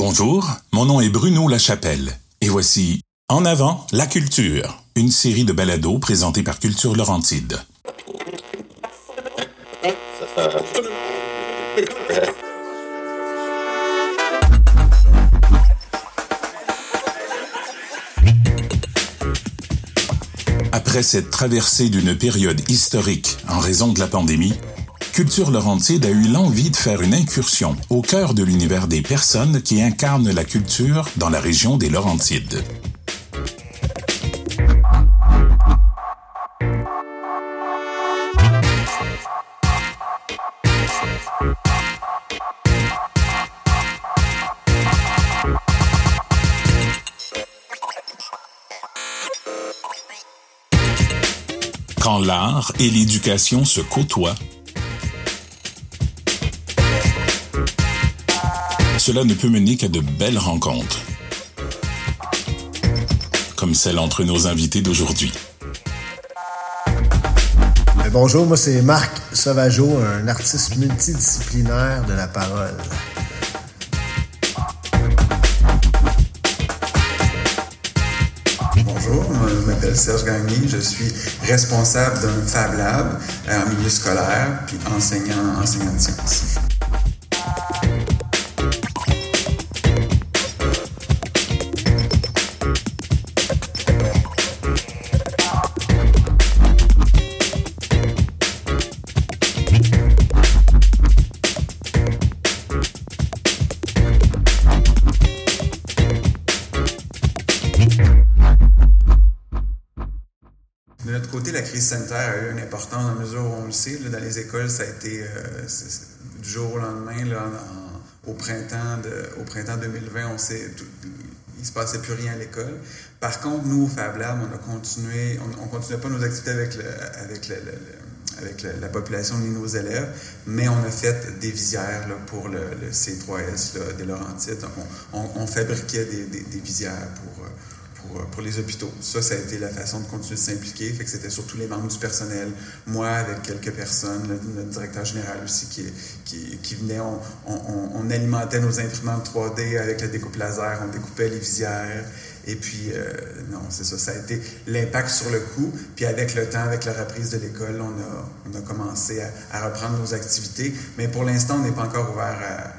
Bonjour, mon nom est Bruno Lachapelle et voici En avant la culture, une série de balados présentés par Culture Laurentide. Après cette traversée d'une période historique en raison de la pandémie, Culture Laurentide a eu l'envie de faire une incursion au cœur de l'univers des personnes qui incarnent la culture dans la région des Laurentides. Quand l'art et l'éducation se côtoient, cela ne peut mener qu'à de belles rencontres, comme celle entre nos invités d'aujourd'hui. Euh, bonjour, moi c'est Marc Sauvageau, un artiste multidisciplinaire de la parole. Bonjour, je m'appelle Serge Gagné, je suis responsable d'un Fab Lab euh, en milieu scolaire puis enseignant, enseignant de sciences. De notre côté, la crise sanitaire a eu une importance dans la mesure où on le sait. dans les écoles, ça a été euh, du jour au lendemain. Au, printemps de- au printemps 2020, on il ne se passait plus rien à l'école. Par contre, nous, au Fab Lab, on a continué, on ne continuait pas nos activités avec, avec, la population ni nos élèves, mais on a fait des visières pour le, le C3S là, des Laurentides. Donc, on, on- on fabriquait des, visières pour, pour, euh, pour les hôpitaux. Ça, ça a été la façon de continuer de s'impliquer. Fait que c'était surtout les membres du personnel, moi avec quelques personnes, notre directeur général aussi qui, venait. On, alimentait nos imprimantes 3D avec le découpe laser, on découpait les visières. Et puis, euh, non, c'est ça, ça a été l'impact sur le coup. Puis avec le temps, avec la reprise de l'école, on a, on a commencé à, à reprendre nos activités. Mais pour l'instant, on n'est pas encore ouvert à,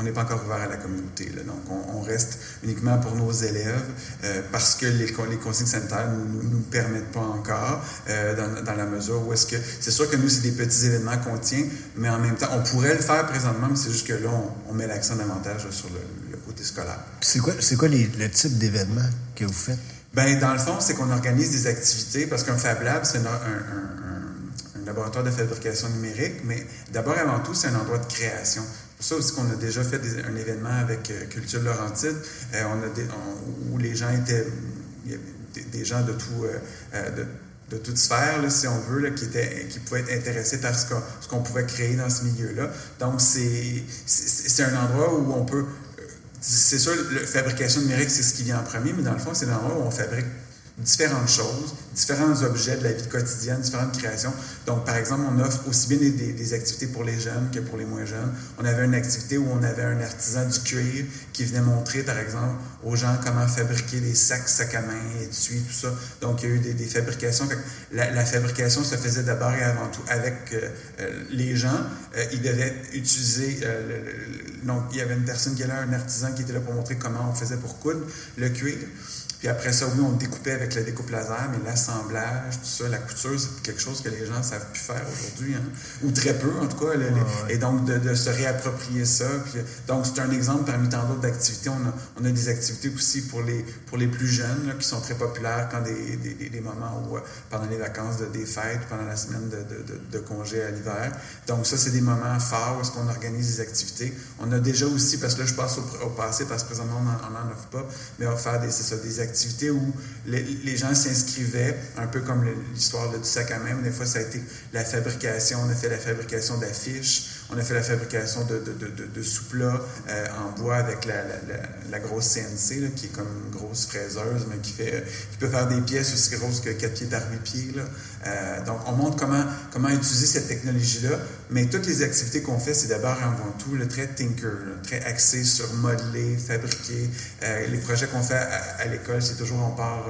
on n'est pas encore ouvert à la communauté. là. Donc, on, on reste uniquement pour nos élèves euh, parce que les, les consignes sanitaires ne nous, nous permettent pas encore euh, dans, dans la mesure où est-ce que... C'est sûr que nous, c'est des petits événements qu'on tient, mais en même temps, on pourrait le faire présentement, mais c'est juste que là, on, on met l'accent davantage là, sur le, le côté scolaire. C'est quoi, c'est quoi les- le type d'événement que vous faites? Ben, dans le fond, c'est qu'on organise des activités parce qu'un Fab Lab, c'est un, un- un- un laboratoire de fabrication numérique, mais d'abord et avant tout, c'est un endroit de création. Ça aussi qu'on a déjà fait un événement avec euh, Culture Laurentide, euh, où les gens étaient, y avait des, gens de tout, euh, de, toute sphère, si on veut, qui, pouvaient être intéressés par ce qu'on, pouvait créer dans ce milieu-là. Donc, c'est, c'est, c'est un endroit où on peut c'est sûr, la fabrication numérique, c'est ce qui vient en premier, mais dans le fond, c'est l'endroit où on fabrique différentes choses, différents objets de la vie quotidienne, différentes créations. Donc, par exemple, on offre aussi bien des, activités pour les jeunes que pour les moins jeunes. On avait une activité où on avait un artisan du cuir qui venait montrer, par exemple, aux gens comment fabriquer des sacs, sacs à main, étuis, tout ça. Donc, il y a eu des, des fabrications. La, la fabrication se faisait d'abord et avant tout avec euh, euh, les gens. Euh, ils devaient utiliser... euh, le- le- donc, il y avait une personne qui était là, un artisan qui était là pour montrer comment on faisait pour coudre le cuir. Puis après ça, oui, on découpait avec la découpe laser, mais l'assemblage, tout ça, la couture, c'est quelque chose que les gens ne savent plus faire aujourd'hui, hein. ou très peu en tout cas. le- le- Et donc, de, de se réapproprier ça. Puis, donc, c'est un exemple parmi tant d'autres d'activités. On a, on a des activités aussi pour les, pour les plus jeunes, là, qui sont très populaires quand des, des, moments où, euh, pendant les vacances de, des fêtes, pendant la semaine de, de, congé à l'hiver. Donc, ça, c'est des moments forts où est-ce qu'on organise des activités. On a déjà aussi, parce que là, je passe au, au passé, parce que présentement, on n'en offre pas, mais on va faire des, c'est ça, des activités où les, gens s'inscrivaient, un peu comme l'histoire du sac à main. Des fois, ça a été la fabrication, on a fait la fabrication d'affiches, On a fait la fabrication de, de, sous-plats euh, en bois avec la, grosse CNC, qui est comme une grosse fraiseuse, mais qui, fait, qui peut faire des pièces aussi grosses que 4 pieds par 8 pieds. Là. Euh, donc, on montre comment, comment utiliser cette technologie-là, mais toutes les activités qu'on fait, c'est d'abord avant tout le très tinker, très axé sur modeler, fabriquer. Euh, les projets qu'on fait à, l'école, c'est toujours on part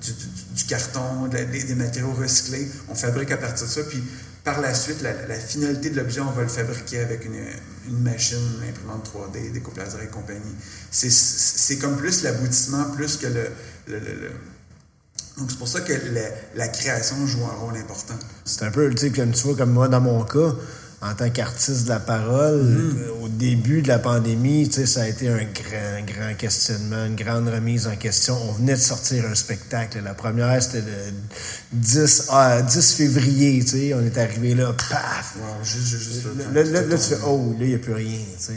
du, du, carton, des, matériaux recyclés, on fabrique à partir de ça, puis par la suite, la, finalité de l'objet, on va le fabriquer avec une, une machine, une imprimante 3D, des laser et compagnie. C'est comme plus l'aboutissement, plus que le, le, le donc, c'est pour ça que la, création joue un rôle important. C'est un peu, tu sais, comme tu vois, comme moi, dans mon cas, en tant qu'artiste de la parole, mm. au début de la pandémie, tu sais, ça a été un grand, grand questionnement, une grande remise en question. On venait de sortir un spectacle. La première, c'était le 10, 10 février, tu sais. On est arrivé là, paf! juste, juste, là, là, tu fais, oh, là, il n'y a plus rien, tu sais.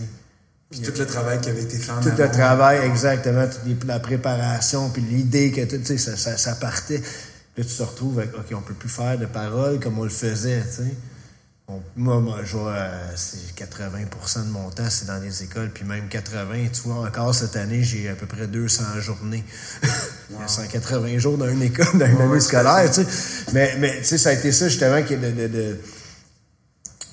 Puis tout le travail qui avait été fait en Tout le travail, exactement. la préparation, puis l'idée que, tu sais, ça, ça, ça, partait. Là, tu te retrouves avec, OK, on peut plus faire de paroles comme on le faisait, tu sais moi, moi, je vois, euh, c'est 80% de mon temps, c'est dans les écoles, puis même 80. Tu vois, encore cette année, j'ai à peu près 200 journées. Wow. 180 jours dans une école, dans une année scolaire, tu sais. Mais, mais tu sais, ça a été ça, justement, de, de,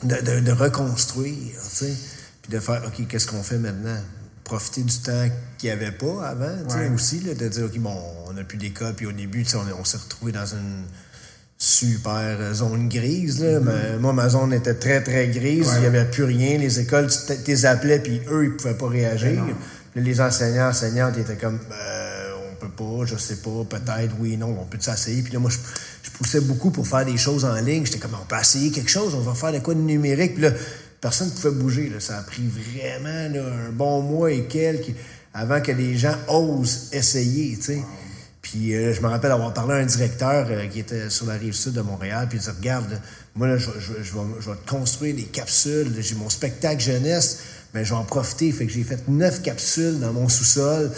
de, de, de reconstruire, tu sais, puis de faire, OK, qu'est-ce qu'on fait maintenant? Profiter du temps qu'il n'y avait pas avant, tu sais, aussi, là, de dire, OK, bon, on n'a plus d'école, puis au début, on, on s'est retrouvé dans une super zone grise. Là. Mm-hmm. moi, ma zone était très, très grise. Il n'y avait plus rien. Les écoles, tu les appelais, puis eux, ils ne pouvaient pas réagir. les enseignants, enseignantes, ils étaient comme, euh, on peut pas, je sais pas, peut-être, oui, non, on peut s'essayer. Puis là, moi, je, poussais beaucoup pour faire des choses en ligne. J'étais comme, on peut essayer quelque chose, on va faire de quoi de numérique. Puis là, personne ne pouvait bouger. Là. Ça a pris vraiment un bon mois et quelques avant que les gens osent essayer. Puis euh, je me rappelle avoir parlé à un directeur euh, qui était sur la rive sud de Montréal, puis il dit Regarde, moi, là, je, je, je, vais, je, vais, construire des capsules, j'ai mon spectacle jeunesse, mais je vais en profiter. Fait que j'ai fait neuf capsules dans mon sous-sol,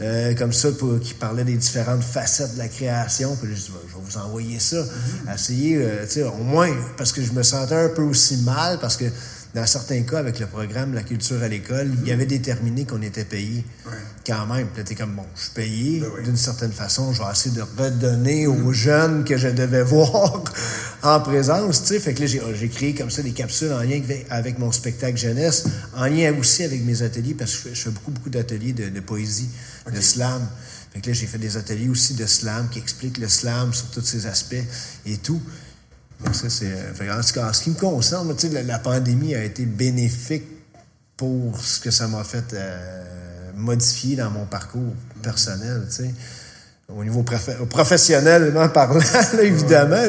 euh, comme ça, pour, qui parlaient des différentes facettes de la création. Puis là, je dis Je vais vous envoyer ça. Mm-hmm. Essayer, tu sais, au moins, parce que je me sentais un peu aussi mal, parce que dans certains cas, avec le programme La culture à l'école, il y avait déterminé qu'on était payé quand même. Là, comme, bon, je suis payé ben d'une certaine façon, je vais essayer de redonner aux jeunes que je devais voir en présence, tu sais. Fait que là, j'ai créé comme ça des capsules en lien avec mon spectacle jeunesse, en lien aussi avec mes ateliers, parce que je fais, beaucoup, beaucoup d'ateliers de, poésie, de slam. Fait que là, j'ai fait des ateliers aussi de slam qui expliquent le slam sur tous ses aspects et tout. Donc ça, c'est, euh, en tout cas, en ce qui me concerne, la, la pandémie a été bénéfique pour ce que ça m'a fait euh, modifier dans mon parcours personnel. Au niveau professionnellement parlant, évidemment.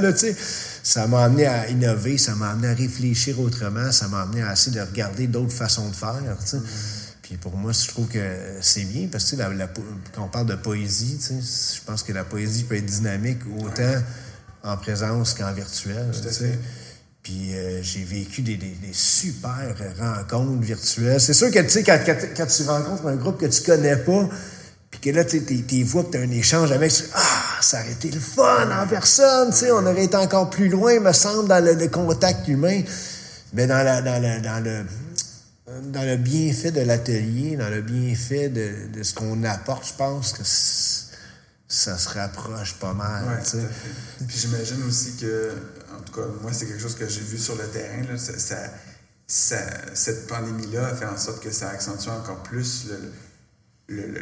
Ça m'a amené à innover, ça m'a amené à réfléchir autrement, ça m'a amené à essayer de regarder d'autres façons de faire. Puis pour moi, je trouve que c'est bien parce que quand on parle de poésie, je pense que la poésie peut être dynamique autant en présence qu'en virtuel. Puis euh, j'ai vécu des, des, super rencontres virtuelles. C'est sûr que, tu sais, quand, quand, tu rencontres un groupe que tu connais pas, puis que là, tu sais, vois que tu as un échange avec, ah, ça aurait été le fun en personne, tu sais, on aurait été encore plus loin, me semble, dans le, contact humain. Mais dans, la, dans, le, dans, le, dans le bienfait de l'atelier, dans le bienfait de, de ce qu'on apporte, je pense que ça se rapproche pas mal. Ouais, Puis j'imagine aussi que, en tout cas, moi, c'est quelque chose que j'ai vu sur le terrain. Là, ça, ça, cette pandémie-là a fait en sorte que ça accentue encore plus le, le,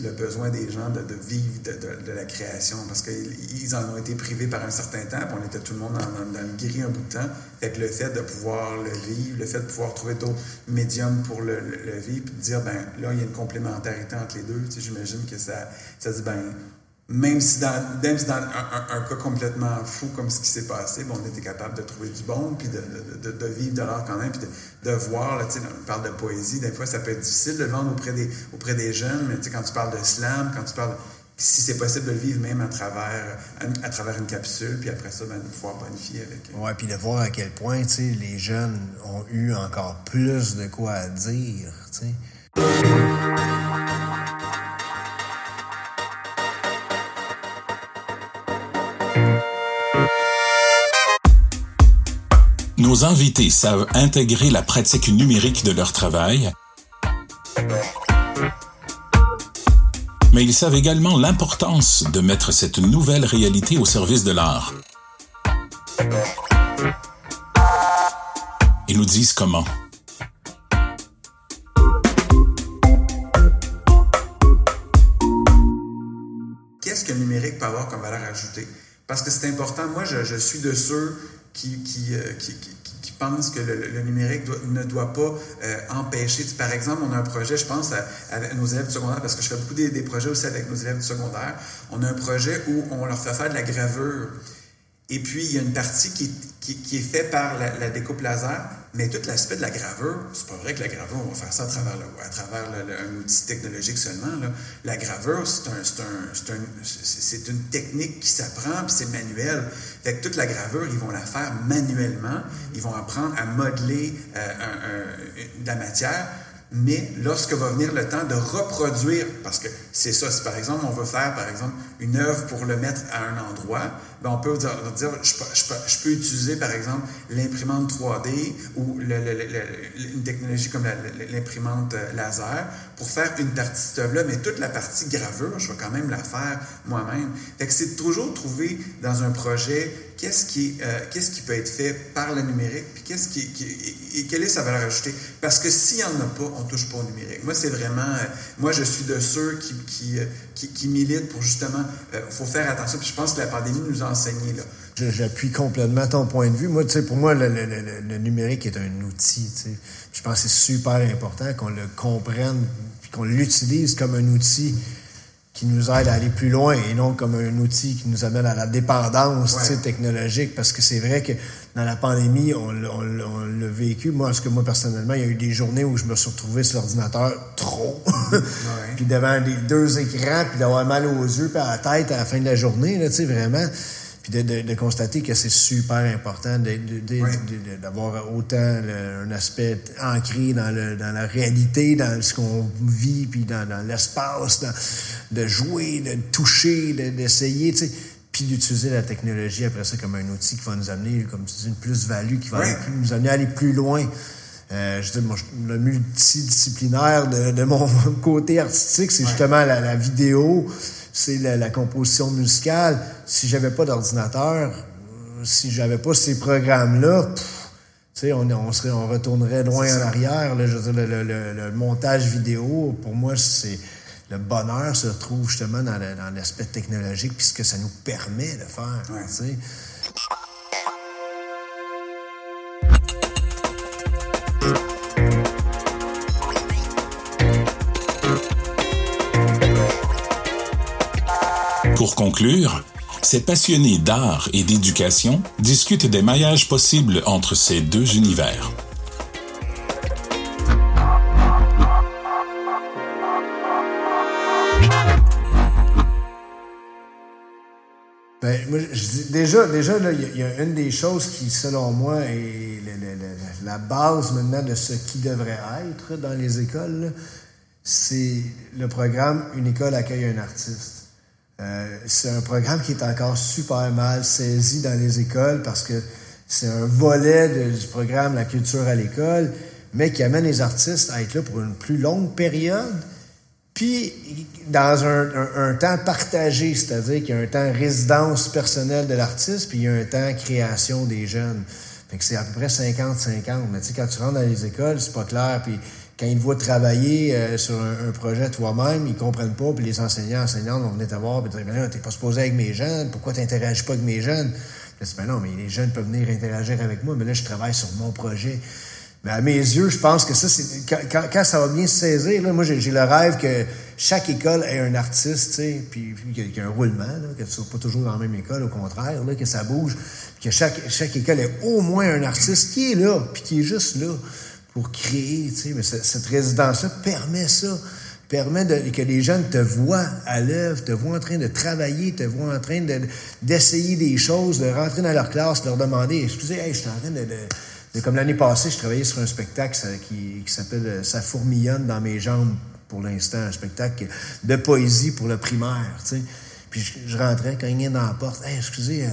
le besoin des gens de, de vivre de, de, la création parce qu'ils en ont été privés par un certain temps, puis on était tout le monde dans, dans, le gris un bout de temps. Fait que le fait de pouvoir le vivre, le fait de pouvoir trouver d'autres médiums pour le, vivre, puis de dire, ben là, il y a une complémentarité entre les deux, j'imagine que ça, ça dit, ben même si dans, même si dans un, cas complètement fou comme ce qui s'est passé, on était capable de trouver du bon, puis de, de, de, vivre de l'art quand même, puis de, voir, là, on parle de poésie, des fois ça peut être difficile de le vendre auprès des, auprès des jeunes, mais quand tu parles de slam, quand tu parles, si c'est possible de le vivre même à travers, à, travers une capsule, puis après ça, ben, de pouvoir bonifier avec. Oui, puis de voir à quel point, les jeunes ont eu encore plus de quoi à dire, tu. Nos invités savent intégrer la pratique numérique de leur travail, mais ils savent également l'importance de mettre cette nouvelle réalité au service de l'art. Ils nous disent comment. Qu'est-ce que le numérique peut avoir comme valeur ajoutée? Parce que c'est important. Moi, je, suis de ceux qui, qui, euh, qui, qui pensent que le, numérique ne doit pas euh, empêcher. Par exemple, on a un projet, je pense, avec nos élèves du secondaire, parce que je fais beaucoup des, projets aussi avec nos élèves du secondaire. On a un projet où on leur fait faire de la gravure. Et puis, il y a une partie qui, qui, est faite par la, découpe laser, mais tout l'aspect de la gravure, c'est pas vrai que la gravure, on va faire ça à travers, le, à travers un outil technologique seulement. La gravure, c'est un, un, un, une technique qui s'apprend, puis c'est manuel. Fait que toute la gravure, ils vont la faire manuellement. Ils vont apprendre à modeler euh, de la matière mais lorsque va venir le temps de reproduire, parce que c'est ça, si par exemple on veut faire par exemple une œuvre pour le mettre à un endroit, ben on peut dire, je, peux, utiliser par exemple l'imprimante 3D ou une technologie comme l'imprimante euh, laser pour faire une partie de œuvre-là, mais toute la partie gravure, je vais quand même la faire moi-même. Fait que c'est toujours trouver dans un projet qu'est-ce qui, euh, qu'est-ce qui peut être fait par le numérique, puis qu'est-ce qui, et quelle est sa valeur ajoutée. Parce que s'il n'y en a pas, on touche pas au numérique. Moi, c'est vraiment, euh, moi, je suis de ceux qui, qui, euh, qui, militent pour justement, il faut faire attention. Puis je pense que la pandémie nous a enseigné, là. J'appuie complètement ton point de vue. Moi, tu sais, pour moi, le, numérique est un outil, tu sais. Je pense que c'est super important qu'on le comprenne, qu'on l'utilise comme un outil qui nous aide à aller plus loin et non comme un outil qui nous amène à la dépendance technologique. Parce que c'est vrai que dans la pandémie, on, l'a vécu. Moi, parce que moi, personnellement, il y a eu des journées où je me suis retrouvé sur l'ordinateur trop. puis devant les deux écrans, puis d'avoir mal aux yeux, puis à la tête à la fin de la journée, tu sais, vraiment puis de, constater que c'est super important d'avoir autant un aspect ancré dans, la réalité, dans ce qu'on vit, puis dans, l'espace, de jouer, de toucher, d'essayer, puis d'utiliser la technologie après ça comme un outil qui va nous amener, comme tu dis, une plus-value, qui va nous amener à aller plus loin. Euh, je dis, le multidisciplinaire de, mon côté artistique, c'est justement la vidéo, c'est la, composition musicale. Si j'avais pas d'ordinateur, si j'avais pas ces programmes-là, on, on, serait, on retournerait loin en arrière. je veux dire, le, montage vidéo, pour moi, c'est le bonheur se trouve justement dans l'aspect technologique, puisque ça nous permet de faire. Pour conclure, ces passionnés d'art et d'éducation discutent des maillages possibles entre ces deux univers. Ben, déjà, déjà il y, a une des choses qui, selon moi, est la base maintenant de ce qui devrait être dans les écoles, c'est le programme Une école accueille un artiste. Euh, c'est un programme qui est encore super mal saisi dans les écoles parce que c'est un volet du programme La culture à l'école, mais qui amène les artistes à être là pour une plus longue période, puis dans un, temps partagé, c'est-à-dire qu'il y a un temps résidence personnelle de l'artiste, puis il y a un temps création des jeunes. Fait que c'est à peu près 50-50. Mais tu sais, quand tu rentres dans les écoles, c'est pas clair, puis quand ils te voient travailler euh, sur un, projet toi-même, ils comprennent pas, puis les enseignants, enseignantes vont venir te voir, puis dire, ben t'es pas supposé avec mes jeunes, pourquoi t'interagis pas avec mes jeunes? Je dis, ben non, mais les jeunes peuvent venir interagir avec moi, mais là, je travaille sur mon projet. Mais à mes yeux, je pense que ça, c'est quand, quand, ça va bien se saisir, là, moi, j'ai le rêve que chaque école ait un artiste, tu sais, puis, qu'il y, ait un roulement, là, que ce soit pas toujours dans la même école, au contraire, là, que ça bouge, que chaque, chaque école ait au moins un artiste qui est là, puis qui est juste là pour créer, tu sais, mais cette résidence-là permet ça, permet que les jeunes te voient à l'œuvre, te voient en train de travailler, te voient en train d'essayer des choses, de rentrer dans leur classe, leur demander, excusez, je suis en train de, comme l'année passée, je travaillais sur un spectacle qui, s'appelle euh, Ça fourmillonne dans mes jambes pour l'instant, un spectacle de poésie pour le primaire, tu sais. Puis je, rentrais, quand il dans la porte, hey, excusez, euh,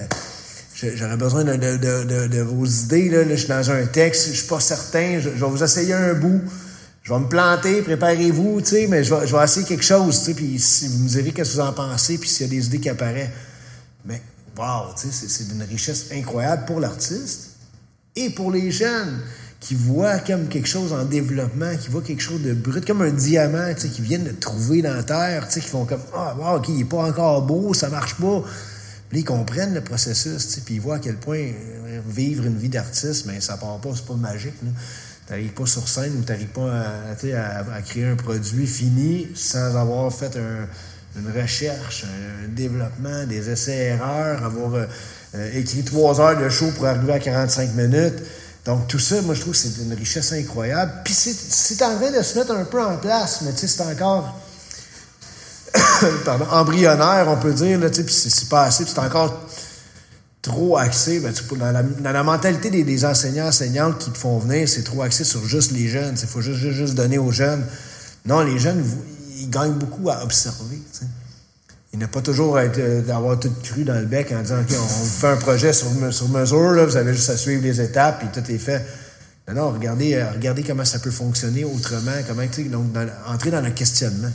j'aurais besoin de, vos idées. Là. je suis dans un texte, je suis pas certain. Je, vais vous essayer un bout. Je vais me planter, préparez-vous, tu sais, mais je vais, essayer quelque chose, tu sais, puis si vous me direz qu'est-ce que vous en pensez, puis s'il y a des idées qui apparaissent. Mais, wow, tu sais, c'est d'une richesse incroyable pour l'artiste et pour les jeunes qui voient comme quelque chose en développement, qui voient quelque chose de brut, comme un diamant, tu sais, qui viennent de trouver dans la terre, tu sais, qui font comme, ah, wow, OK, il n'est pas encore beau, ça marche pas. Puis ils comprennent le processus, puis ils voient à quel point euh, vivre une vie d'artiste, mais ça part pas, c'est pas magique, Tu n'arrives pas sur scène ou t'arrives pas à, à, créer un produit fini sans avoir fait une recherche, un, développement, des essais-erreurs, avoir euh, euh, écrit trois heures de show pour arriver à 45 minutes. Donc, tout ça, moi, je trouve que c'est une richesse incroyable. Puis, c'est en train de se mettre un peu en place, mais tu sais, c'est encore pardon, embryonnaire, on peut dire, là, tu sais, puis c'est pas assez, c'est encore trop axé, ben, dans, la, mentalité des, enseignants, enseignantes qui te font venir, c'est trop axé sur juste les jeunes. Il faut juste, juste, donner aux jeunes. Non, les jeunes, ils gagnent beaucoup à observer. sais. Il n'a pas toujours euh, d'avoir tout cru dans le bec en disant, OK, on fait un projet sur, sur mesure, vous avez juste à suivre les étapes, et tout est fait. Non, non, regardez, euh, regardez comment ça peut fonctionner autrement, comment, donc, dans, entrer dans le questionnement.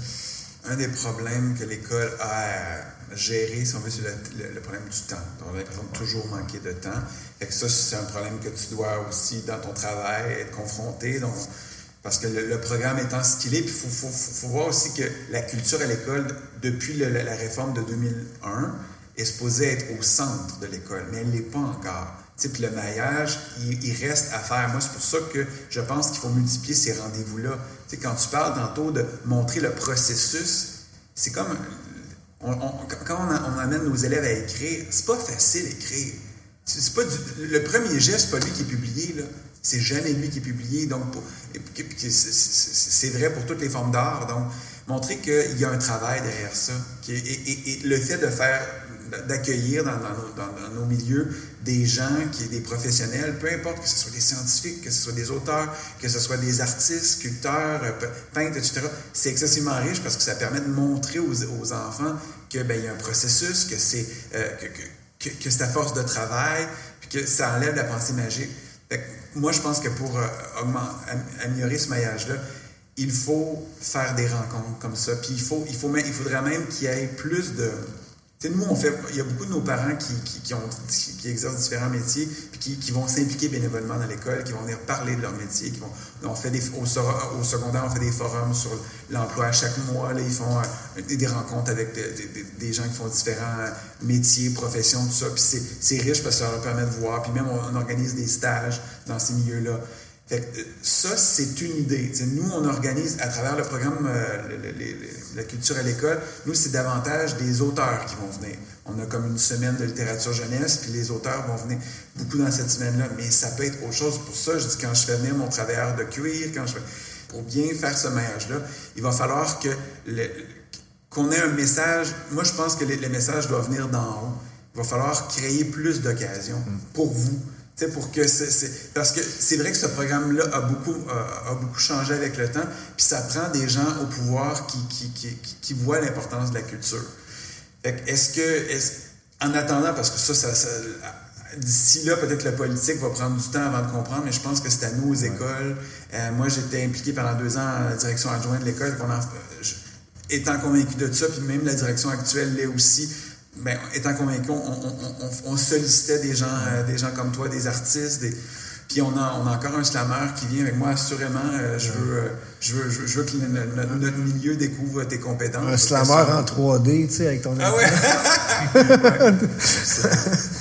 Un des problèmes que l'école a à gérer, si on veut, c'est le, problème du temps. On a l'impression de toujours manquer de temps. Et ça, c'est un problème que tu dois aussi, dans ton travail, être confronté. Donc, parce que le, programme étant ce qu'il est, il faut, voir aussi que la culture à l'école, depuis la réforme de 2001, est supposée être au centre de l'école, mais elle ne l'est pas encore. Puis le maillage, il, reste à faire. Moi, c'est pour ça que je pense qu'il faut multiplier ces rendez-vous-là. quand tu parles tantôt de montrer le processus, c'est comme. quand on, amène nos élèves à écrire, c'est pas facile d'écrire. C'est pas le premier geste, pas lui qui est publié. Là. C'est jamais lui qui est publié. Donc, c'est vrai pour toutes les formes d'art. Donc, montrer qu'il y a un travail derrière ça. Et, le fait de faire, d'accueillir dans, nos, milieux des gens, qui des professionnels, peu importe que ce soit des scientifiques, que ce soit des auteurs, que ce soit des artistes, sculpteurs, peintres, etc., c'est excessivement riche parce que ça permet de montrer aux, enfants que ben, il y a un processus, que c'est euh, que, que, à force de travail, puis que ça enlève la pensée magique moi, je pense que pour euh, améliorer ce maillage-là, il faut faire des rencontres comme ça. Puis il, faut, il, faut, il faudrait même qu'il y ait plus de, nous, on fait, il y a beaucoup de nos parents qui, qui, ont, qui, exercent différents métiers, puis qui, vont s'impliquer bénévolement dans l'école, qui vont venir parler de leur métier, qui vont, on fait des, au, secondaire, on fait des forums sur l'emploi à chaque mois, là, ils font euh, des rencontres avec des, gens qui font différents métiers, professions, tout ça, puis c'est riche parce que ça leur permet de voir, puis même on organise des stages dans ces milieux-là. Fait ça, c'est une idée. nous, on organise à travers le programme euh, La culture à l'école, nous, c'est davantage des auteurs qui vont venir. On a comme une semaine de littérature jeunesse, puis les auteurs vont venir beaucoup dans cette semaine-là. Mais ça peut être autre chose. Pour ça, je dis quand je fais venir mon travailleur de cuir, quand je fais, pour bien faire ce maillage-là, il va falloir que qu'on ait un message. Moi, je pense que les, les messages doivent venir d'en haut. Il va falloir créer plus d'occasions pour vous pour que c'est, parce que c'est vrai que ce programme-là a beaucoup, a beaucoup changé avec le temps, puis ça prend des gens au pouvoir qui, qui, qui, qui voient l'importance de la culture. est-ce que, est en attendant, parce que ça, ça, d'ici là, peut-être que la politique va prendre du temps avant de comprendre, mais je pense que c'est à nous, aux écoles. Euh, moi, j'étais impliqué pendant deux ans à la direction adjointe de l'école, étant convaincu de ça, puis même la direction actuelle l'est aussi ben, étant convaincu, on, sollicitait des gens, euh, des gens comme toi, des artistes, puis on a, on a encore un slammer qui vient avec moi, assurément. Euh, je, veux, euh, je, veux, je, veux, que notre, milieu découvre tes compétences. Un slammer en 3D, tu sais, avec ton... Ah ouais?